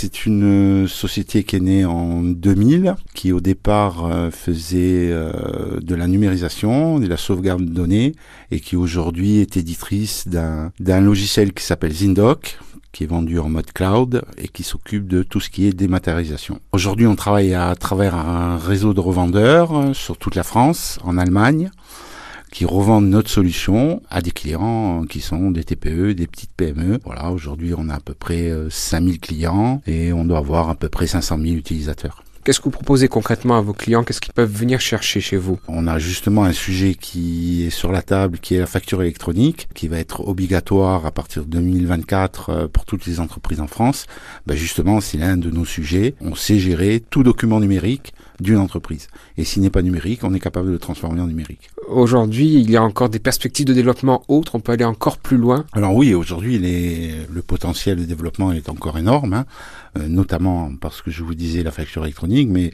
c'est une société qui est née en 2000, qui au départ euh, faisait euh, de la numérisation, de la sauvegarde de données, et qui aujourd'hui est éditrice d'un logiciel qui s'appelle Zindoc, qui est vendu en mode cloud et qui s'occupe de tout ce qui est dématérialisation. Aujourd'hui, on travaille à travers un réseau de revendeurs euh, sur toute la France, en Allemagne, qui revendent notre solution à des clients qui sont des TPE, des petites PME. Voilà, aujourd'hui, on a à peu près 5000 euh, clients et on doit avoir à peu près 500 000 utilisateurs. Qu'est-ce que vous proposez concrètement à vos clients? Qu'est-ce qu'ils peuvent venir chercher chez vous? On a justement un sujet qui est sur la table, qui est la facture électronique, qui va être obligatoire à partir de 2024 euh, pour toutes les entreprises en France. Ben justement, c'est l'un de nos sujets. On sait gérer tout document numérique d'une entreprise. Et s'il n'est pas numérique, on est capable de le transformer en numérique. Aujourd'hui, il y a encore des perspectives de développement autres, on peut aller encore plus loin Alors oui, aujourd'hui, le potentiel de développement est encore énorme, hein, euh, notamment parce que je vous disais la facture électronique, mais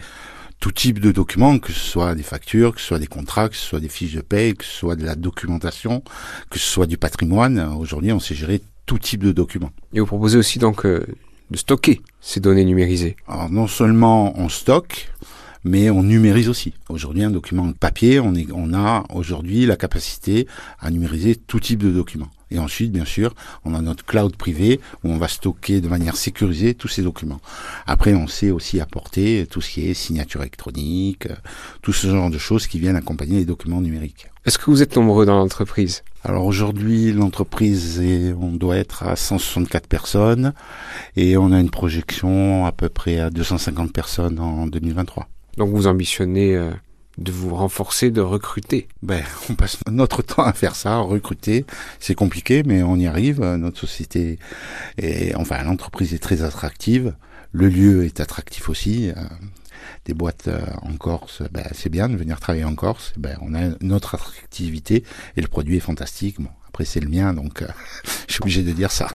tout type de documents, que ce soit des factures, que ce soit des contrats, que ce soit des fiches de paie, que ce soit de la documentation, que ce soit du patrimoine. Aujourd'hui, on sait gérer tout type de documents. Et vous proposez aussi donc euh, de stocker ces données numérisées Alors non seulement on stocke, mais on numérise aussi. Aujourd'hui, un document papier, on, on a aujourd'hui la capacité à numériser tout type de documents. Et ensuite, bien sûr, on a notre cloud privé où on va stocker de manière sécurisée tous ces documents. Après, on sait aussi apporter tout ce qui est signature électronique, tout ce genre de choses qui viennent accompagner les documents numériques. Est-ce que vous êtes nombreux dans l'entreprise? Alors aujourd'hui, l'entreprise, on doit être à 164 personnes et on a une projection à peu près à 250 personnes en 2023. Donc vous ambitionnez euh, de vous renforcer, de recruter. Ben, on passe notre temps à faire ça, recruter. C'est compliqué, mais on y arrive. Notre société est, enfin, l'entreprise est très attractive. Le lieu est attractif aussi. Euh, des boîtes euh, en Corse, ben, c'est bien de venir travailler en Corse. Ben, on a notre attractivité et le produit est fantastique. Bon, après c'est le mien, donc je suis obligé de dire ça.